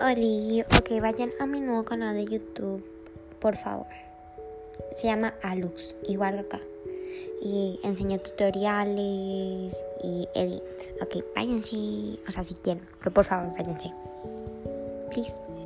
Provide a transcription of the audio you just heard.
Oli, ok, vayan a mi nuevo canal de YouTube, por favor. Se llama Alux, igual que acá. Y enseño tutoriales y edits. Ok, váyanse, o sea, si quieren, pero por favor, váyanse. Please.